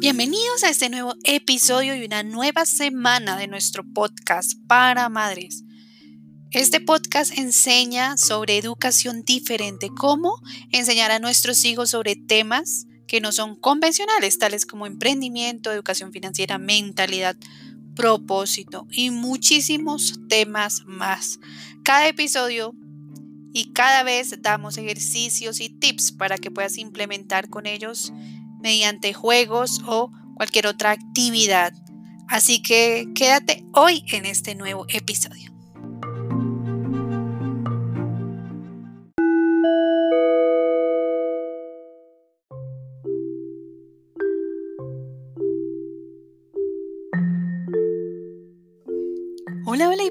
Bienvenidos a este nuevo episodio y una nueva semana de nuestro podcast para madres. Este podcast enseña sobre educación diferente, cómo enseñar a nuestros hijos sobre temas que no son convencionales, tales como emprendimiento, educación financiera, mentalidad, propósito y muchísimos temas más. Cada episodio y cada vez damos ejercicios y tips para que puedas implementar con ellos mediante juegos o cualquier otra actividad. Así que quédate hoy en este nuevo episodio.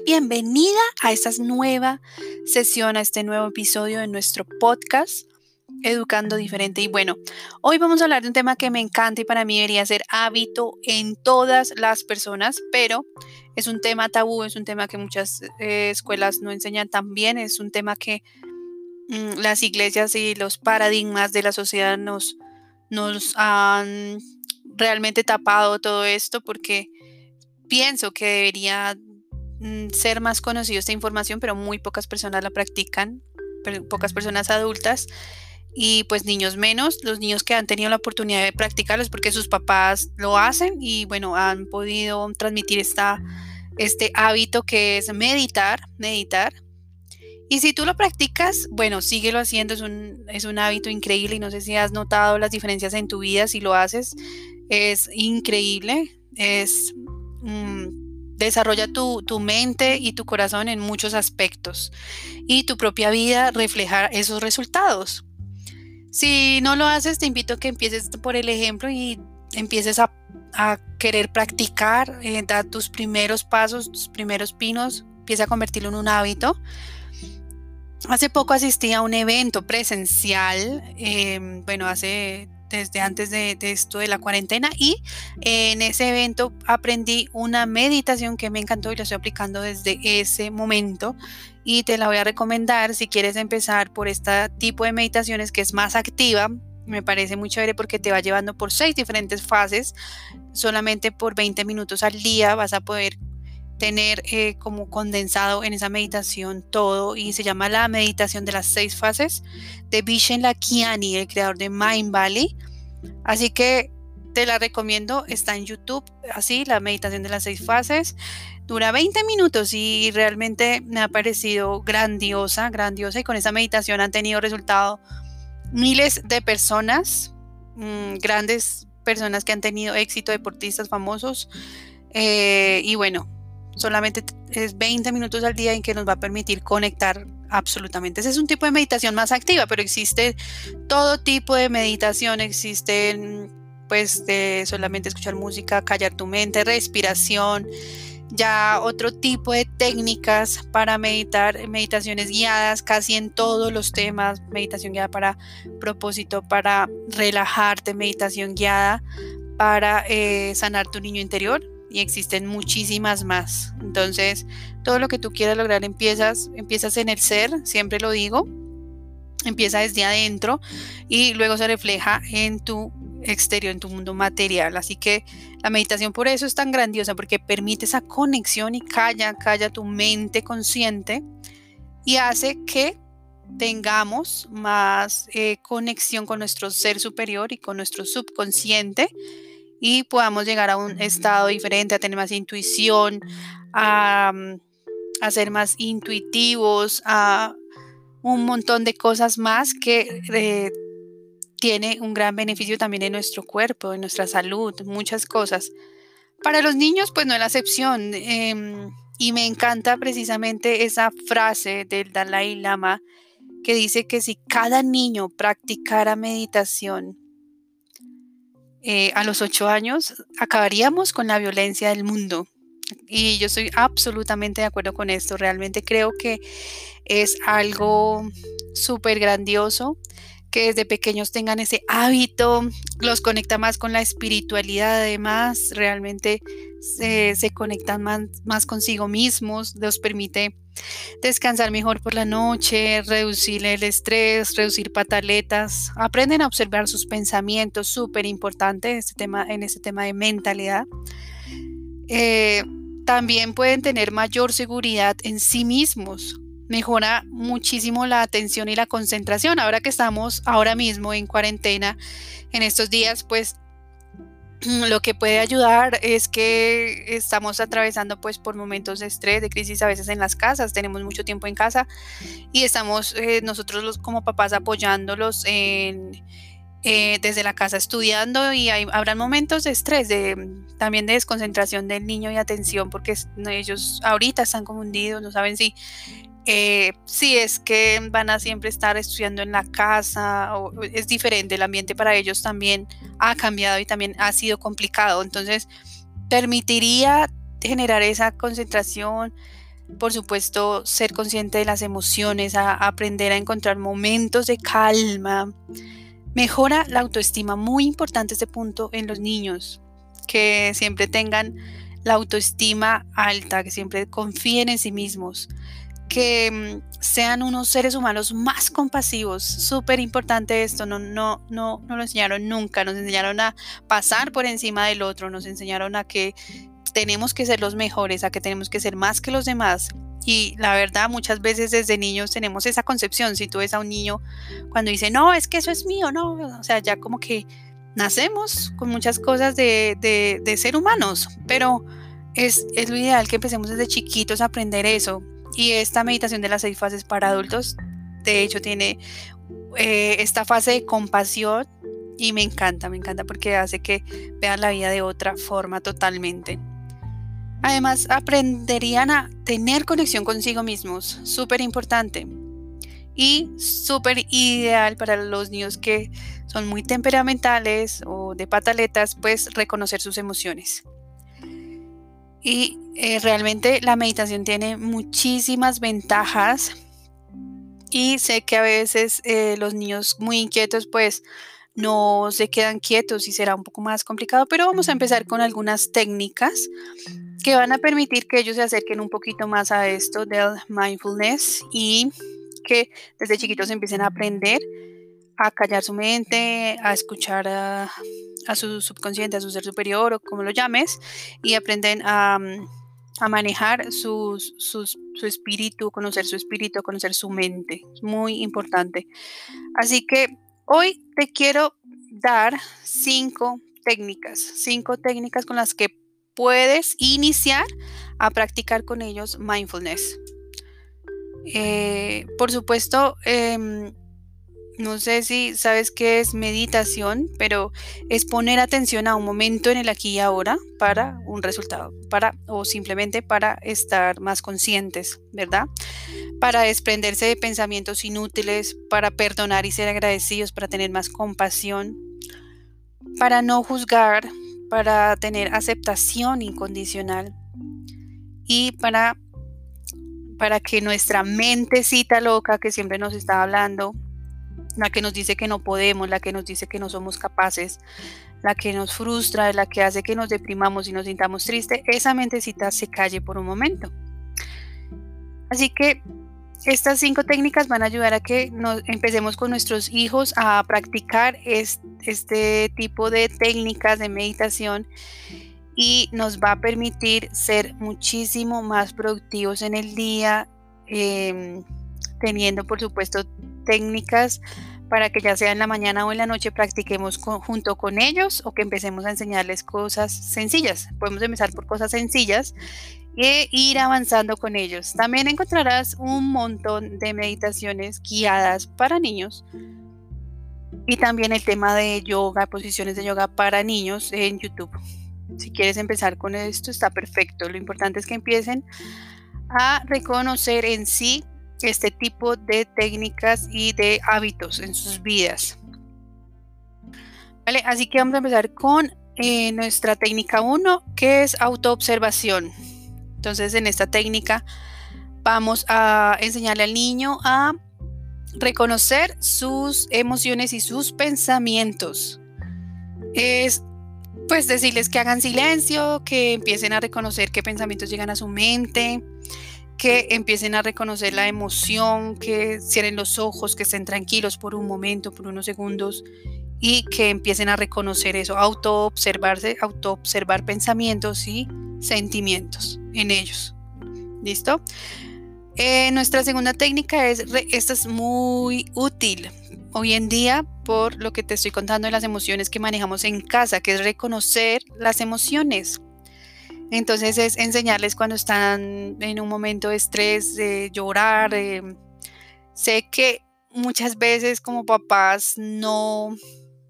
Bienvenida a esta nueva sesión, a este nuevo episodio de nuestro podcast educando diferente. Y bueno, hoy vamos a hablar de un tema que me encanta y para mí debería ser hábito en todas las personas, pero es un tema tabú, es un tema que muchas eh, escuelas no enseñan tan bien, es un tema que mm, las iglesias y los paradigmas de la sociedad nos, nos han realmente tapado todo esto porque pienso que debería ser más conocido esta información, pero muy pocas personas la practican, pocas personas adultas y pues niños menos, los niños que han tenido la oportunidad de practicarlos porque sus papás lo hacen y bueno, han podido transmitir esta, este hábito que es meditar, meditar. Y si tú lo practicas, bueno, síguelo haciendo, es un, es un hábito increíble y no sé si has notado las diferencias en tu vida, si lo haces, es increíble, es... Mm, desarrolla tu, tu, mente y tu corazón en muchos aspectos y tu propia vida reflejar esos resultados. Si no lo haces, te invito a que empieces por el ejemplo y empieces a, querer practicar, eh, dar tus primeros pasos, tus primeros pinos, empieza a convertirlo en un hábito. Hace poco asistí a un evento presencial, em, bueno, hace desde antes de, esto de la cuarentena y en ese evento aprendí una meditación que me encantó y la estoy aplicando desde ese momento y te la voy a recomendar si quieres empezar por este tipo de meditaciones que es más activa. Me parece muy chévere porque te va llevando por seis diferentes fases. Solamente por 20 minutos al día vas a poder tener eh, como condensado en esa meditación todo y se llama la meditación de las seis fases de Vishen Lakiani, el creador de Mind Valley. Así que te la recomiendo, está en YouTube, así, la meditación de las seis fases. Dura 20 minutos y realmente me ha parecido grandiosa, grandiosa y con esa meditación han tenido resultado miles de personas, mm, grandes personas que han tenido éxito, deportistas famosos. Eh, y bueno, solamente es 20 minutos al día en que nos va a permitir conectar absolutamente. Ese es un tipo de meditación más activa, pero existe todo tipo de meditación, existen pues de solamente escuchar música, callar tu mente, respiración, ya otro tipo de técnicas para meditar, meditaciones guiadas casi en todos los temas, meditación guiada para propósito, para relajarte, meditación guiada para eh, sanar tu niño interior, y existen muchísimas más. Entonces, todo lo que tú quieras lograr empiezas, empiezas en el ser, siempre lo digo, empieza desde adentro y luego se refleja en tu exterior, en tu mundo material. Así que la meditación por eso es tan grandiosa, porque permite esa conexión y calla, calla tu mente consciente y hace que tengamos más eh, conexión con nuestro ser superior y con nuestro subconsciente y podamos llegar a un estado diferente, a tener más intuición, a, mm, ser más intuitivos, a un montón de cosas más que eh, tiene un gran beneficio también en nuestro cuerpo, en nuestra salud, muchas cosas. Para los niños, pues no es la excepción. Em, y me encanta precisamente esa frase del Dalai Lama que dice que si cada niño practicara meditación eh, a los ocho años acabaríamos con la violencia del mundo. Y yo estoy absolutamente de acuerdo con esto. Realmente creo que es algo súper grandioso que desde pequeños tengan ese hábito, los conecta más con la espiritualidad, además, realmente se, conectan más, más consigo mismos, los permite descansar mejor por la noche, reducir el estrés, reducir pataletas, aprenden a observar sus pensamientos, súper importante este tema, en este tema de mentalidad. Eh, también pueden tener mayor seguridad en sí mismos. Mejora muchísimo la atención y la concentración. Ahora que estamos ahora mismo en cuarentena, en estos días, pues lo que puede ayudar es que estamos atravesando pues por momentos de estrés, de crisis a veces en las casas, tenemos mucho tiempo en casa y estamos eh, nosotros los, como papás apoyándolos en, eh, desde la casa estudiando y hay, habrán momentos de estrés, de, también de desconcentración del niño y atención porque ellos ahorita están confundidos, no saben si eh, si es que van a siempre estar estudiando en la casa, o, es diferente, el ambiente para ellos también ha cambiado y también ha sido complicado. Entonces, permitiría generar esa concentración, por supuesto, ser consciente de las emociones, aprender a encontrar momentos de calma. Mejora la autoestima, muy importante este punto en los niños, que siempre tengan la autoestima alta, que siempre confíen en sí mismos, que mm, sean unos seres humanos más compasivos. Súper importante esto, no, no, no, no lo enseñaron nunca, nos enseñaron a pasar por encima del otro, nos enseñaron a que tenemos que ser los mejores, a que tenemos que ser más que los demás. Y la verdad, muchas veces desde niños tenemos esa concepción. Si tú ves a un niño cuando dice, no, es que eso es mío, no, o sea, ya como que nacemos con muchas cosas de, de, de ser humanos, pero es, es lo ideal que empecemos desde chiquitos a aprender eso, y esta meditación de las seis fases para adultos, de hecho, tiene eh, esta fase de compasión y me encanta, me encanta porque hace que vean la vida de otra forma totalmente. Además, aprenderían a tener conexión consigo mismos, súper importante. Y súper ideal para los niños que son muy temperamentales o de pataletas, pues reconocer sus emociones. Y eh, realmente la meditación tiene muchísimas ventajas y sé que a veces eh, los niños muy inquietos pues no se quedan quietos y será un poco más complicado, pero vamos a empezar con algunas técnicas que van a permitir que ellos se acerquen un poquito más a esto del mindfulness y que desde chiquitos empiecen a aprender a callar su mente, a escuchar a, su subconsciente, a su ser superior o como lo llames, y aprenden a, manejar su espíritu, conocer su espíritu, conocer su mente. muy importante. Así que hoy te quiero dar cinco técnicas, cinco técnicas con las que puedes iniciar a practicar con ellos mindfulness. Eh, por supuesto, em, no sé si sabes qué es meditación, pero es poner atención a un momento en el aquí y ahora para un resultado, para o simplemente para estar más conscientes, ¿verdad? Para desprenderse de pensamientos inútiles, para perdonar y ser agradecidos, para tener más compasión, para no juzgar, para tener aceptación incondicional y para para que nuestra mentecita loca que siempre nos está hablando la que nos dice que no podemos, la que nos dice que no somos capaces, la que nos frustra, la que hace que nos deprimamos y nos sintamos tristes, esa mentecita se calle por un momento. Así que estas cinco técnicas van a ayudar a que nos empecemos con nuestros hijos a practicar este, tipo de técnicas de meditación y nos va a permitir ser muchísimo más productivos en el día, em, teniendo por supuesto técnicas para que ya sea en la mañana o en la noche practiquemos junto con ellos o que empecemos a enseñarles cosas sencillas. Podemos empezar por cosas sencillas e ir avanzando con ellos. También encontrarás un montón de meditaciones guiadas para niños y también el tema de yoga, posiciones de yoga para niños en YouTube. Si quieres empezar con esto, está perfecto. Lo importante es que empiecen a reconocer en sí este tipo de técnicas y de hábitos en sus vidas. ¿Vale? Así que vamos a empezar con eh, nuestra técnica 1, que es autoobservación. Entonces, en esta técnica vamos a enseñarle al niño a reconocer sus emociones y sus pensamientos. Es pues decirles que hagan silencio, que empiecen a reconocer qué pensamientos llegan a su mente, que empiecen a reconocer la emoción, que cierren los ojos, que estén tranquilos por un momento, por unos segundos y que empiecen a reconocer eso, auto-observarse, auto-observar pensamientos y sentimientos en ellos. ¿Listo? Eh, nuestra segunda técnica es, esta es muy útil hoy en día por lo que te estoy contando de las emociones que manejamos en casa, que es reconocer las emociones. Entonces es enseñarles cuando están en un momento de estrés, de llorar. sé que muchas veces como papás no,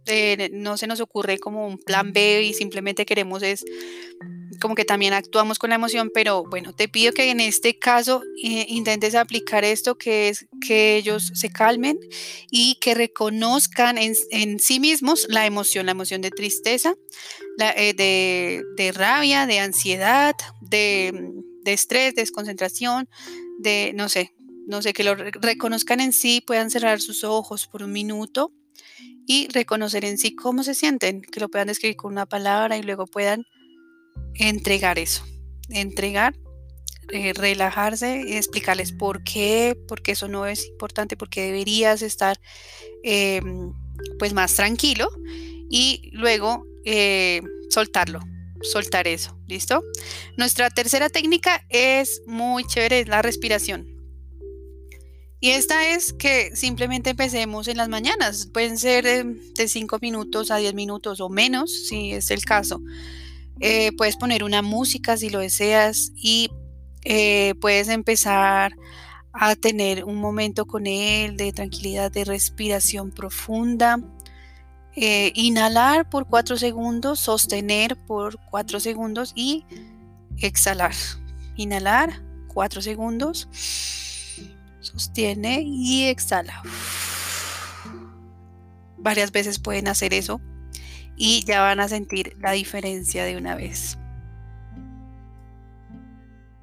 eh, no se nos ocurre como un plan B y simplemente queremos es como que también actuamos con la emoción, pero bueno, te pido que en este caso eh, intentes aplicar esto, que es que ellos se calmen y que reconozcan en, sí mismos la emoción, la emoción de tristeza, eh, de, rabia, de ansiedad, de, de estrés, desconcentración, de, no sé, no sé, que lo reconozcan en sí, puedan cerrar sus ojos por un minuto y reconocer en sí cómo se sienten, que lo puedan describir con una palabra y luego puedan entregar eso, entregar, eh, relajarse y explicarles por qué, porque eso no es importante, porque deberías estar em, pues más tranquilo y luego eh, soltarlo, soltar eso, ¿listo? Nuestra tercera técnica es muy chévere, es la respiración. Y esta es que simplemente empecemos en las mañanas. Pueden ser de 5 minutos a 10 minutos o menos, si es el caso. Eh, puedes poner una música si lo deseas y eh, puedes empezar a tener un momento con él de tranquilidad, de respiración profunda. Eh, inhalar por cuatro segundos, sostener por cuatro segundos y exhalar. Inhalar cuatro segundos, sostiene y exhala. Varias veces pueden hacer eso y ya van a sentir la diferencia de una vez.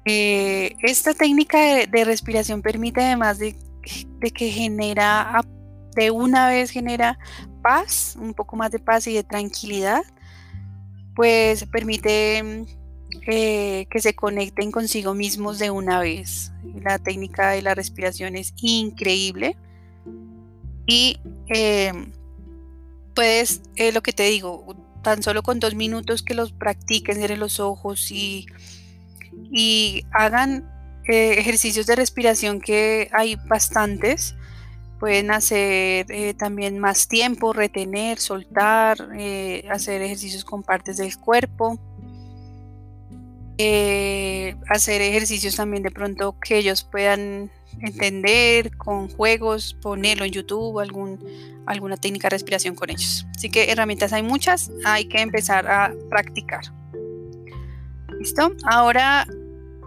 Eh, esta técnica de, respiración permite además de, que genera, de una vez genera paz, un poco más de paz y de tranquilidad, pues permite eh, que se conecten consigo mismos de una vez. La técnica de la respiración es increíble y eh, puedes, eh, lo que te digo, tan solo con dos minutos que los practiquen, cierren los ojos y, y hagan eh, ejercicios de respiración que hay bastantes. Pueden hacer eh, también más tiempo, retener, soltar, hacer ejercicios con partes del cuerpo. hacer ejercicios también de pronto que ellos puedan entender con juegos, ponerlo en YouTube, algún, alguna técnica de respiración con ellos. Así que herramientas hay muchas, hay que empezar a practicar. ¿Listo? Ahora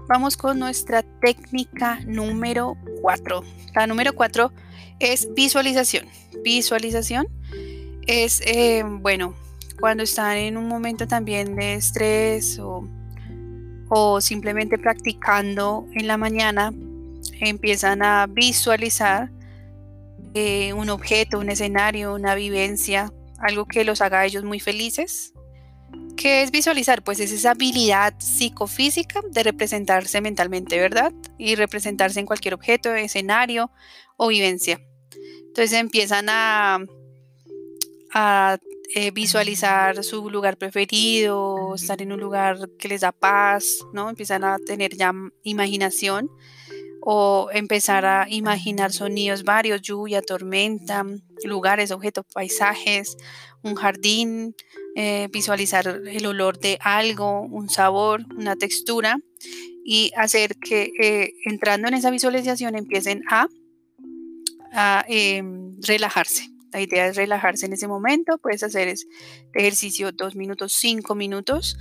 vamos con nuestra técnica número 4. La número 4 es visualización. Visualización es, eh, bueno, cuando están en un momento también de estrés o, o simplemente practicando en la mañana, empiezan a visualizar eh, un objeto, un escenario, una vivencia, algo que los haga a ellos muy felices. ¿Qué es visualizar? Pues es esa habilidad psicofísica de representarse mentalmente, ¿verdad? Y representarse en cualquier objeto, escenario o vivencia. Entonces empiezan a, a eh, visualizar su lugar preferido, estar en un lugar que les da paz, ¿no? Empiezan a tener ya imaginación o empezar a imaginar sonidos varios, lluvia, tormenta, lugares, objetos, paisajes, un jardín, eh, visualizar el olor de algo, un sabor, una textura y hacer que eh, entrando en esa visualización empiecen a, em, relajarse. La idea es relajarse en ese momento, puedes hacer este ejercicio dos minutos, cinco minutos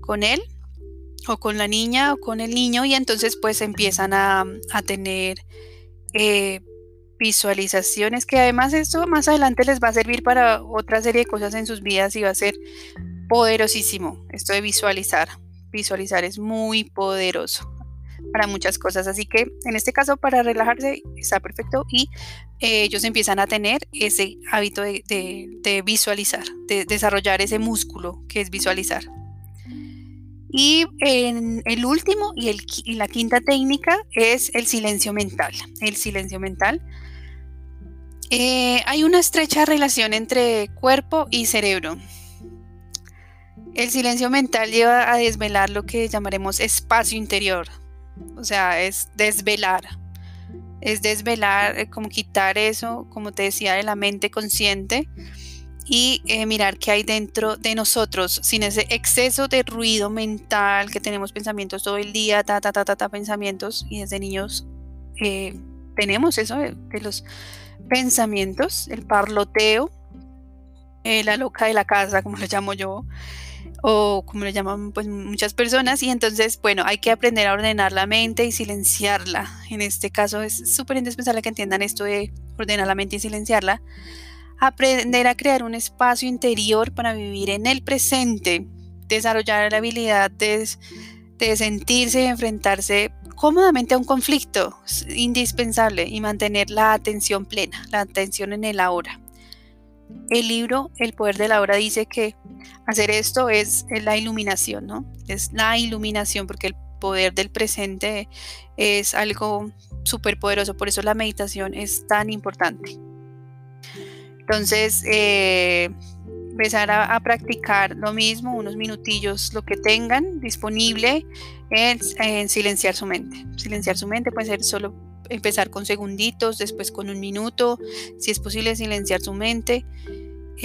con él o con la niña o con el niño y entonces pues empiezan a, tener eh, visualizaciones que además esto más adelante les va a servir para otra serie de cosas en sus vidas y va a ser poderosísimo esto de visualizar. Visualizar es muy poderoso para muchas cosas. Así que en este caso para relajarse está perfecto y eh, ellos empiezan a tener ese hábito de visualizar, de desarrollar ese músculo que es visualizar. Y el último y la quinta técnica es el silencio mental. El silencio mental. Eh, hay una estrecha relación entre cuerpo y cerebro. El silencio mental lleva a desvelar lo que llamaremos espacio interior. O sea, es desvelar. Es desvelar, eh, como quitar eso, como te decía, de la mente consciente y eh, mirar qué hay dentro de nosotros sin ese exceso de ruido mental que tenemos pensamientos todo el día, ta, ta, ta, ta, ta pensamientos y desde niños eh, tenemos eso de, los pensamientos, el parloteo, la loca de la casa, como lo llamo yo, o como lo llaman pues muchas personas y entonces bueno hay que aprender a ordenar la mente y silenciarla en este caso es súper indispensable que entiendan esto de ordenar la mente y silenciarla aprender a crear un espacio interior para vivir en el presente, desarrollar la habilidad de, sentirse y enfrentarse cómodamente a un conflicto indispensable y mantener la atención plena, la atención en el ahora. El libro El poder de la hora dice que hacer esto es, la iluminación, ¿no? Es la iluminación porque el poder del presente es algo súper poderoso, por eso la meditación es tan importante. Entonces, eh, empezar a, practicar lo mismo, unos minutillos, lo que tengan disponible en, silenciar su mente. Silenciar su mente puede ser solo empezar con segunditos, después con un minuto, si es posible silenciar su mente.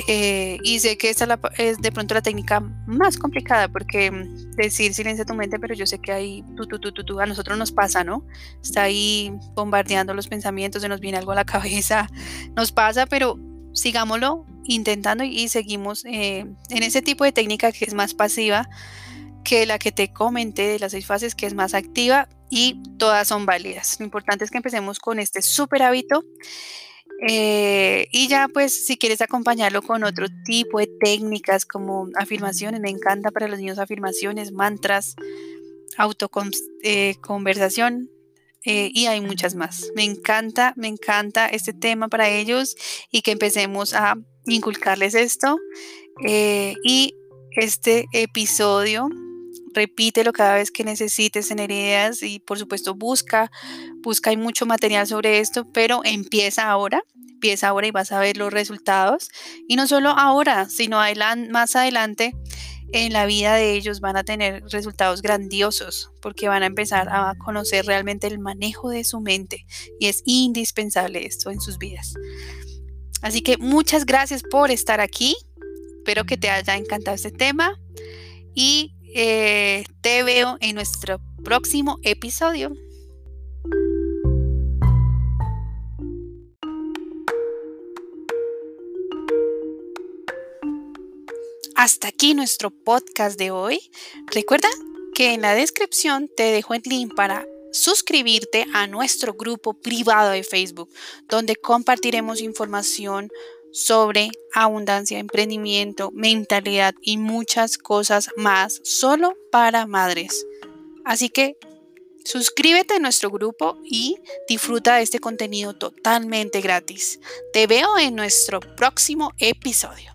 Eh, y sé que esta es de pronto la técnica más complicada porque decir silencia tu mente, pero yo sé que ahí a nosotros nos pasa, ¿no? Está ahí bombardeando los pensamientos, se nos viene algo a la cabeza, nos pasa, pero sigámoslo intentando y seguimos eh, en ese tipo de técnica que es más pasiva que la que te comenté de las seis fases que es más activa y todas son válidas. Lo importante es que empecemos con este súper hábito eh, y ya pues si quieres acompañarlo con otro tipo de técnicas como afirmaciones, me encanta para los niños afirmaciones, mantras, autoconversación, eh, y hay muchas más. Me encanta, me encanta este tema para ellos y que empecemos a inculcarles esto. Eh, y este episodio, repítelo cada vez que necesites tener ideas y por supuesto busca, busca, hay mucho material sobre esto, pero empieza ahora, empieza ahora y vas a ver los resultados. Y no solo ahora, sino más adelante en la vida de ellos van a tener resultados grandiosos porque van a empezar a conocer realmente el manejo de su mente y es indispensable esto en sus vidas. Así que muchas gracias por estar aquí. Espero que te haya encantado este tema y eh, te veo en nuestro próximo episodio. Hasta aquí nuestro podcast de hoy. Recuerda que en la descripción te dejo el link para suscribirte a nuestro grupo privado de Facebook, donde compartiremos información sobre abundancia, emprendimiento, mentalidad y muchas cosas más solo para madres. Así que suscríbete a nuestro grupo y disfruta de este contenido totalmente gratis. Te veo en nuestro próximo episodio.